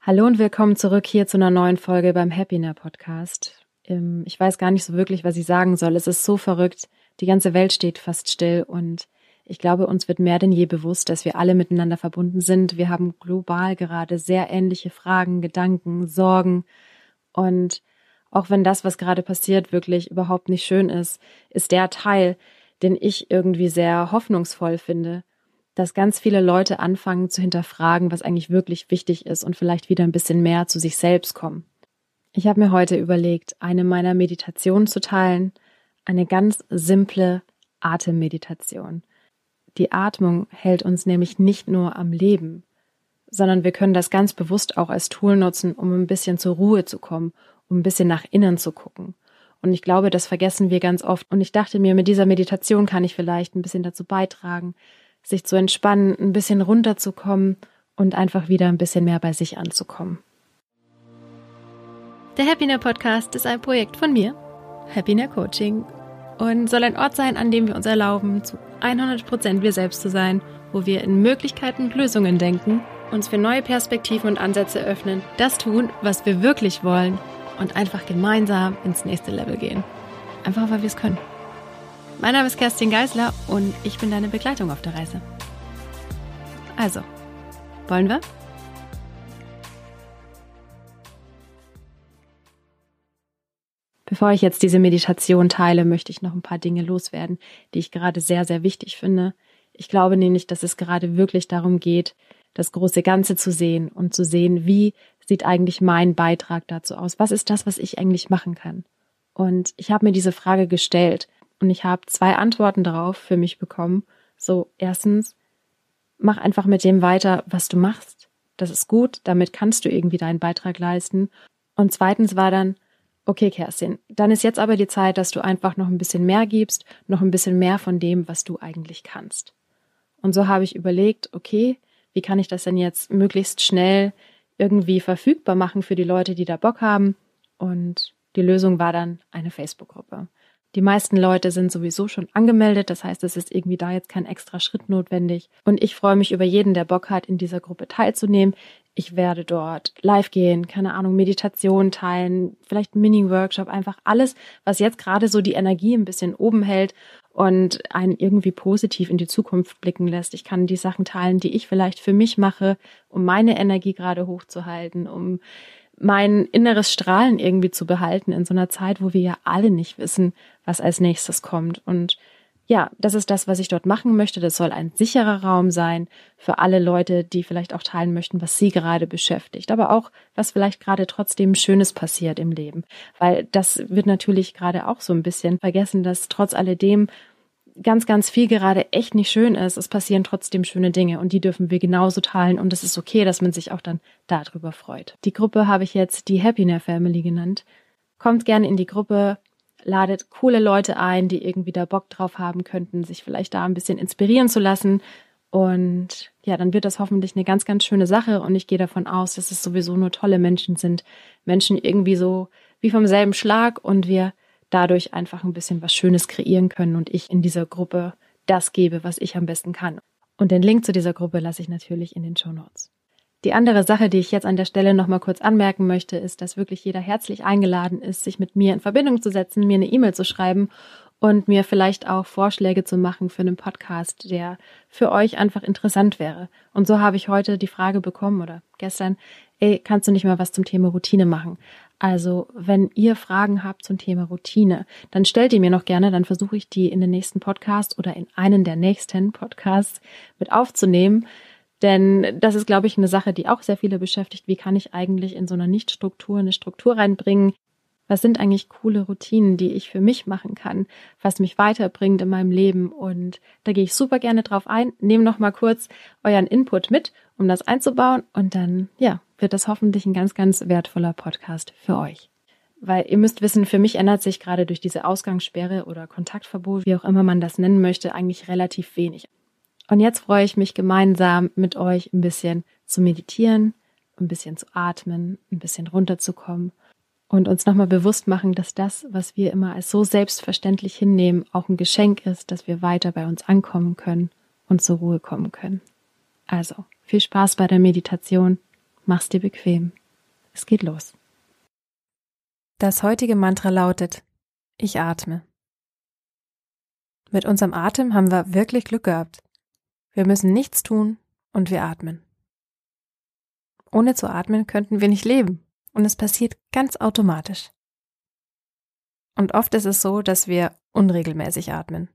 Hallo und willkommen zurück hier zu einer neuen Folge beim Happiner Podcast. Ähm, ich weiß gar nicht so wirklich, was ich sagen soll. Es ist so verrückt. Die ganze Welt steht fast still und ich glaube, uns wird mehr denn je bewusst, dass wir alle miteinander verbunden sind. Wir haben global gerade sehr ähnliche Fragen, Gedanken, Sorgen und auch wenn das, was gerade passiert, wirklich überhaupt nicht schön ist, ist der Teil, den ich irgendwie sehr hoffnungsvoll finde, dass ganz viele Leute anfangen zu hinterfragen, was eigentlich wirklich wichtig ist und vielleicht wieder ein bisschen mehr zu sich selbst kommen. Ich habe mir heute überlegt, eine meiner Meditationen zu teilen, eine ganz simple Atemmeditation. Die Atmung hält uns nämlich nicht nur am Leben, sondern wir können das ganz bewusst auch als Tool nutzen, um ein bisschen zur Ruhe zu kommen, um ein bisschen nach innen zu gucken. Und ich glaube, das vergessen wir ganz oft. Und ich dachte mir, mit dieser Meditation kann ich vielleicht ein bisschen dazu beitragen, sich zu entspannen, ein bisschen runterzukommen und einfach wieder ein bisschen mehr bei sich anzukommen. Der Happiner Podcast ist ein Projekt von mir, Happiner Coaching, und soll ein Ort sein, an dem wir uns erlauben, zu 100 Prozent wir selbst zu sein, wo wir in Möglichkeiten und Lösungen denken, uns für neue Perspektiven und Ansätze öffnen, das tun, was wir wirklich wollen und einfach gemeinsam ins nächste Level gehen. Einfach weil wir es können. Mein Name ist Kerstin Geisler und ich bin deine Begleitung auf der Reise. Also, wollen wir? Bevor ich jetzt diese Meditation teile, möchte ich noch ein paar Dinge loswerden, die ich gerade sehr, sehr wichtig finde. Ich glaube nämlich, dass es gerade wirklich darum geht, das große Ganze zu sehen und zu sehen, wie sieht eigentlich mein Beitrag dazu aus? Was ist das, was ich eigentlich machen kann? Und ich habe mir diese Frage gestellt und ich habe zwei Antworten darauf für mich bekommen. So, erstens, mach einfach mit dem weiter, was du machst. Das ist gut, damit kannst du irgendwie deinen Beitrag leisten. Und zweitens war dann, okay, Kerstin, dann ist jetzt aber die Zeit, dass du einfach noch ein bisschen mehr gibst, noch ein bisschen mehr von dem, was du eigentlich kannst. Und so habe ich überlegt, okay, wie kann ich das denn jetzt möglichst schnell irgendwie verfügbar machen für die Leute, die da Bock haben? Und die Lösung war dann eine Facebook-Gruppe. Die meisten Leute sind sowieso schon angemeldet, das heißt, es ist irgendwie da jetzt kein extra Schritt notwendig. Und ich freue mich über jeden, der Bock hat, in dieser Gruppe teilzunehmen. Ich werde dort live gehen, keine Ahnung, Meditation teilen, vielleicht Mini-Workshop, einfach alles, was jetzt gerade so die Energie ein bisschen oben hält und einen irgendwie positiv in die Zukunft blicken lässt. Ich kann die Sachen teilen, die ich vielleicht für mich mache, um meine Energie gerade hochzuhalten, um mein inneres Strahlen irgendwie zu behalten in so einer Zeit, wo wir ja alle nicht wissen, was als nächstes kommt. Und ja, das ist das, was ich dort machen möchte. Das soll ein sicherer Raum sein für alle Leute, die vielleicht auch teilen möchten, was sie gerade beschäftigt, aber auch, was vielleicht gerade trotzdem Schönes passiert im Leben. Weil das wird natürlich gerade auch so ein bisschen vergessen, dass trotz alledem ganz, ganz viel gerade echt nicht schön ist, es passieren trotzdem schöne Dinge und die dürfen wir genauso teilen und es ist okay, dass man sich auch dann darüber freut. Die Gruppe habe ich jetzt die Happiness Family genannt. Kommt gerne in die Gruppe, ladet coole Leute ein, die irgendwie da Bock drauf haben könnten, sich vielleicht da ein bisschen inspirieren zu lassen. Und ja, dann wird das hoffentlich eine ganz, ganz schöne Sache. Und ich gehe davon aus, dass es sowieso nur tolle Menschen sind. Menschen irgendwie so wie vom selben Schlag und wir dadurch einfach ein bisschen was Schönes kreieren können und ich in dieser Gruppe das gebe, was ich am besten kann. Und den Link zu dieser Gruppe lasse ich natürlich in den Show Notes. Die andere Sache, die ich jetzt an der Stelle nochmal kurz anmerken möchte, ist, dass wirklich jeder herzlich eingeladen ist, sich mit mir in Verbindung zu setzen, mir eine E-Mail zu schreiben und mir vielleicht auch Vorschläge zu machen für einen Podcast, der für euch einfach interessant wäre. Und so habe ich heute die Frage bekommen oder gestern, ey, kannst du nicht mal was zum Thema Routine machen? Also, wenn ihr Fragen habt zum Thema Routine, dann stellt ihr mir noch gerne, dann versuche ich die in den nächsten Podcast oder in einen der nächsten Podcasts mit aufzunehmen. Denn das ist, glaube ich, eine Sache, die auch sehr viele beschäftigt. Wie kann ich eigentlich in so einer Nichtstruktur eine Struktur reinbringen? Was sind eigentlich coole Routinen, die ich für mich machen kann, was mich weiterbringt in meinem Leben? Und da gehe ich super gerne drauf ein. Nehme noch mal kurz euren Input mit, um das einzubauen. Und dann, ja, wird das hoffentlich ein ganz, ganz wertvoller Podcast für euch. Weil ihr müsst wissen, für mich ändert sich gerade durch diese Ausgangssperre oder Kontaktverbot, wie auch immer man das nennen möchte, eigentlich relativ wenig. Und jetzt freue ich mich gemeinsam mit euch ein bisschen zu meditieren, ein bisschen zu atmen, ein bisschen runterzukommen und uns nochmal bewusst machen, dass das, was wir immer als so selbstverständlich hinnehmen, auch ein Geschenk ist, dass wir weiter bei uns ankommen können und zur Ruhe kommen können. Also, viel Spaß bei der Meditation Mach's dir bequem. Es geht los. Das heutige Mantra lautet, ich atme. Mit unserem Atem haben wir wirklich Glück gehabt. Wir müssen nichts tun und wir atmen. Ohne zu atmen könnten wir nicht leben und es passiert ganz automatisch. Und oft ist es so, dass wir unregelmäßig atmen.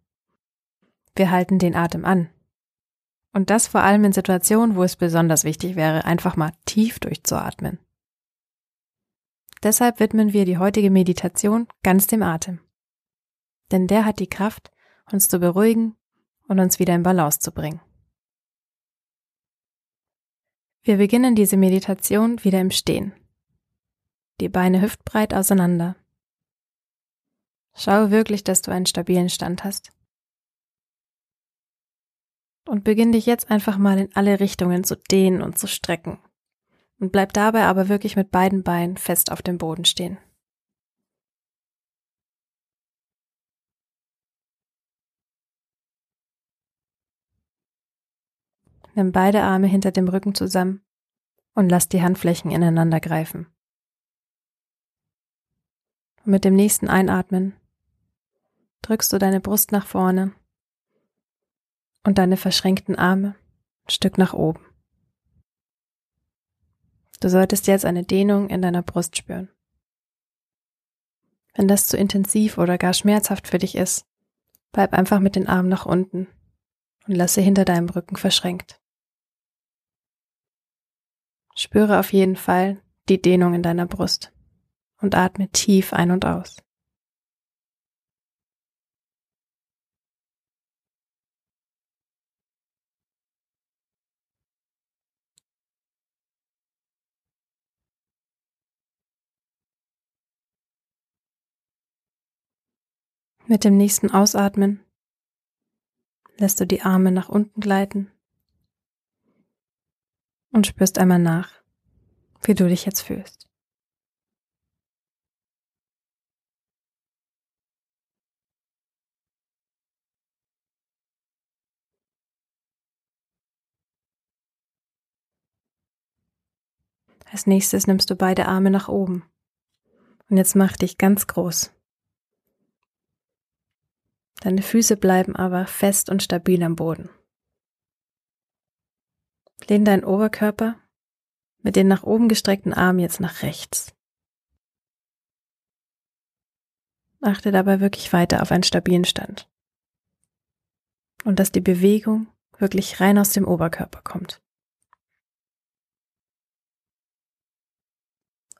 Wir halten den Atem an. Und das vor allem in Situationen, wo es besonders wichtig wäre, einfach mal tief durchzuatmen. Deshalb widmen wir die heutige Meditation ganz dem Atem. Denn der hat die Kraft, uns zu beruhigen und uns wieder in Balance zu bringen. Wir beginnen diese Meditation wieder im Stehen. Die Beine hüftbreit auseinander. Schau wirklich, dass du einen stabilen Stand hast. Und beginn dich jetzt einfach mal in alle Richtungen zu dehnen und zu strecken. Und bleib dabei aber wirklich mit beiden Beinen fest auf dem Boden stehen. Nimm beide Arme hinter dem Rücken zusammen und lass die Handflächen ineinander greifen. Und mit dem nächsten Einatmen drückst du deine Brust nach vorne und deine verschränkten Arme ein Stück nach oben. Du solltest jetzt eine Dehnung in deiner Brust spüren. Wenn das zu intensiv oder gar schmerzhaft für dich ist, bleib einfach mit den Armen nach unten und lasse hinter deinem Rücken verschränkt. Spüre auf jeden Fall die Dehnung in deiner Brust und atme tief ein und aus. Mit dem nächsten Ausatmen lässt du die Arme nach unten gleiten und spürst einmal nach, wie du dich jetzt fühlst. Als nächstes nimmst du beide Arme nach oben. Und jetzt mach dich ganz groß. Deine Füße bleiben aber fest und stabil am Boden. Lehn deinen Oberkörper mit den nach oben gestreckten Armen jetzt nach rechts. Achte dabei wirklich weiter auf einen stabilen Stand. Und dass die Bewegung wirklich rein aus dem Oberkörper kommt.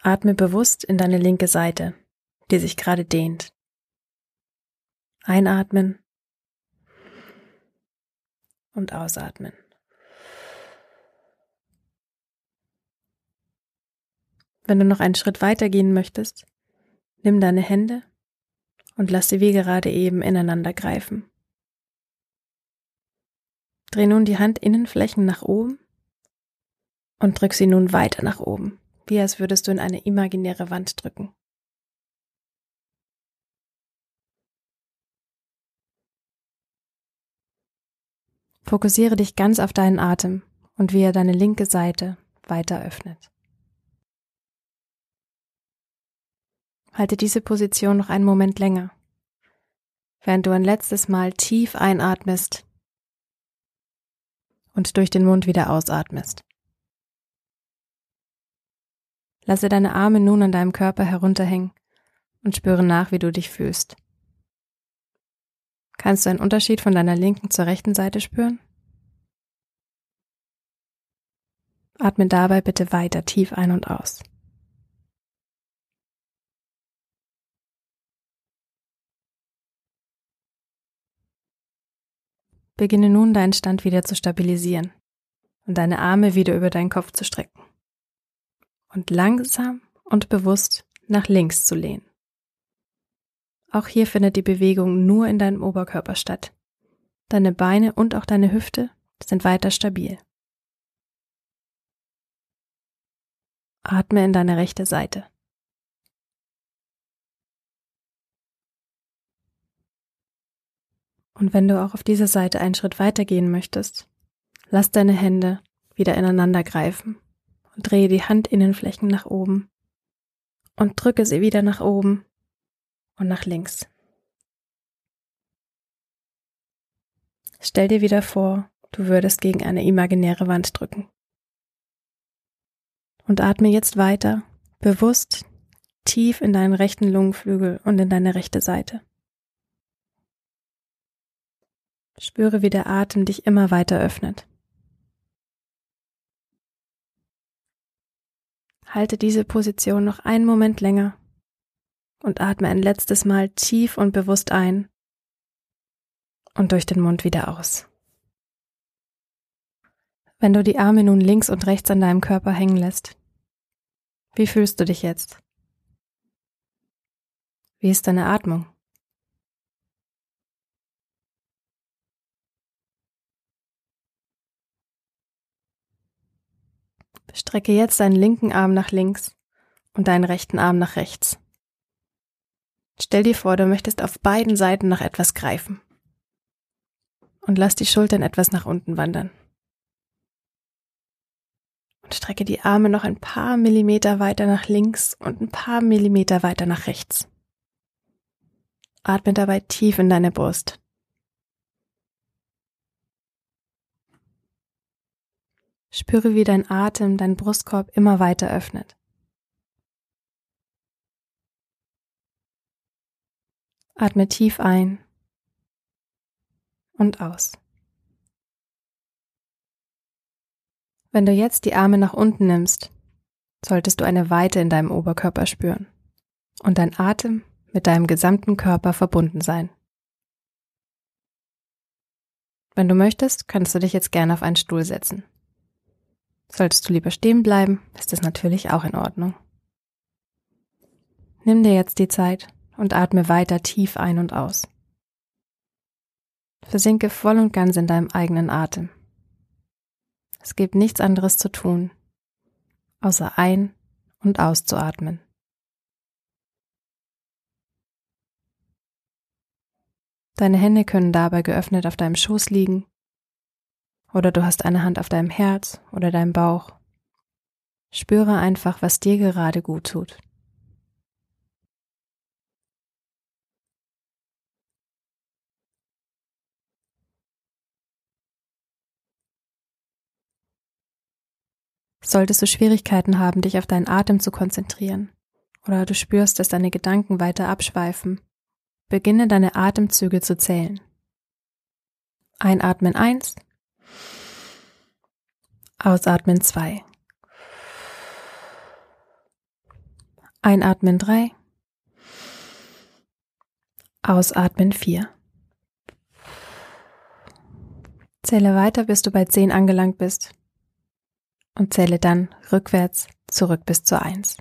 Atme bewusst in deine linke Seite, die sich gerade dehnt. Einatmen und ausatmen. Wenn du noch einen Schritt weiter gehen möchtest, nimm deine Hände und lass sie wie gerade eben ineinander greifen. Dreh nun die Handinnenflächen nach oben und drück sie nun weiter nach oben, wie als würdest du in eine imaginäre Wand drücken. Fokussiere dich ganz auf deinen Atem und wie er deine linke Seite weiter öffnet. Halte diese Position noch einen Moment länger, während du ein letztes Mal tief einatmest und durch den Mund wieder ausatmest. Lasse deine Arme nun an deinem Körper herunterhängen und spüre nach, wie du dich fühlst. Kannst du einen Unterschied von deiner linken zur rechten Seite spüren? Atme dabei bitte weiter tief ein und aus. Beginne nun deinen Stand wieder zu stabilisieren und deine Arme wieder über deinen Kopf zu strecken und langsam und bewusst nach links zu lehnen. Auch hier findet die Bewegung nur in deinem Oberkörper statt. Deine Beine und auch deine Hüfte sind weiter stabil. Atme in deine rechte Seite. Und wenn du auch auf dieser Seite einen Schritt weiter gehen möchtest, lass deine Hände wieder ineinander greifen und drehe die Handinnenflächen nach oben und drücke sie wieder nach oben und nach links. Stell dir wieder vor, du würdest gegen eine imaginäre Wand drücken. Und atme jetzt weiter, bewusst tief in deinen rechten Lungenflügel und in deine rechte Seite. Spüre, wie der Atem dich immer weiter öffnet. Halte diese Position noch einen Moment länger und atme ein letztes Mal tief und bewusst ein und durch den Mund wieder aus. Wenn du die Arme nun links und rechts an deinem Körper hängen lässt, wie fühlst du dich jetzt? Wie ist deine Atmung? Strecke jetzt deinen linken Arm nach links und deinen rechten Arm nach rechts. Stell dir vor, du möchtest auf beiden Seiten nach etwas greifen. Und lass die Schultern etwas nach unten wandern. Und strecke die Arme noch ein paar Millimeter weiter nach links und ein paar Millimeter weiter nach rechts. Atme dabei tief in deine Brust. Spüre, wie dein Atem dein Brustkorb immer weiter öffnet. Atme tief ein und aus. Wenn du jetzt die Arme nach unten nimmst, solltest du eine Weite in deinem Oberkörper spüren und dein Atem mit deinem gesamten Körper verbunden sein. Wenn du möchtest, kannst du dich jetzt gerne auf einen Stuhl setzen. Solltest du lieber stehen bleiben, ist das natürlich auch in Ordnung. Nimm dir jetzt die Zeit und atme weiter tief ein und aus. Versinke voll und ganz in deinem eigenen Atem. Es gibt nichts anderes zu tun, außer ein- und auszuatmen. Deine Hände können dabei geöffnet auf deinem Schoß liegen oder du hast eine Hand auf deinem Herz oder deinem Bauch. Spüre einfach, was dir gerade gut tut. Solltest du Schwierigkeiten haben, dich auf deinen Atem zu konzentrieren, oder du spürst, dass deine Gedanken weiter abschweifen, beginne deine Atemzüge zu zählen. Einatmen eins, Ausatmen 2. Einatmen 3. Ausatmen 4. Zähle weiter, bis du bei 10 angelangt bist und zähle dann rückwärts zurück bis zur 1.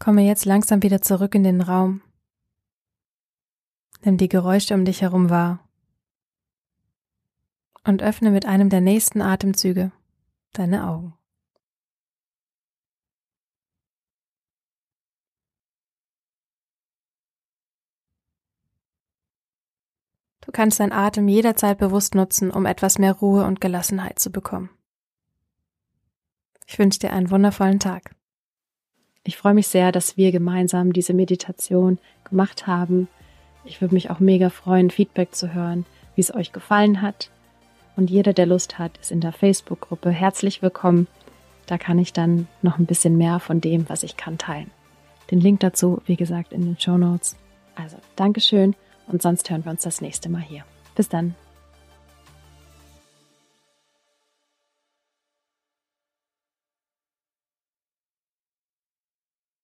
Komme jetzt langsam wieder zurück in den Raum. Nimm die Geräusche um dich herum wahr. Und öffne mit einem der nächsten Atemzüge deine Augen. Du kannst deinen Atem jederzeit bewusst nutzen, um etwas mehr Ruhe und Gelassenheit zu bekommen. Ich wünsche dir einen wundervollen Tag. Ich freue mich sehr, dass wir gemeinsam diese Meditation gemacht haben. Ich würde mich auch mega freuen, Feedback zu hören, wie es euch gefallen hat. Und jeder, der Lust hat, ist in der Facebook-Gruppe herzlich willkommen. Da kann ich dann noch ein bisschen mehr von dem, was ich kann, teilen. Den Link dazu, wie gesagt, in den Show Notes. Also, Dankeschön und sonst hören wir uns das nächste Mal hier. Bis dann.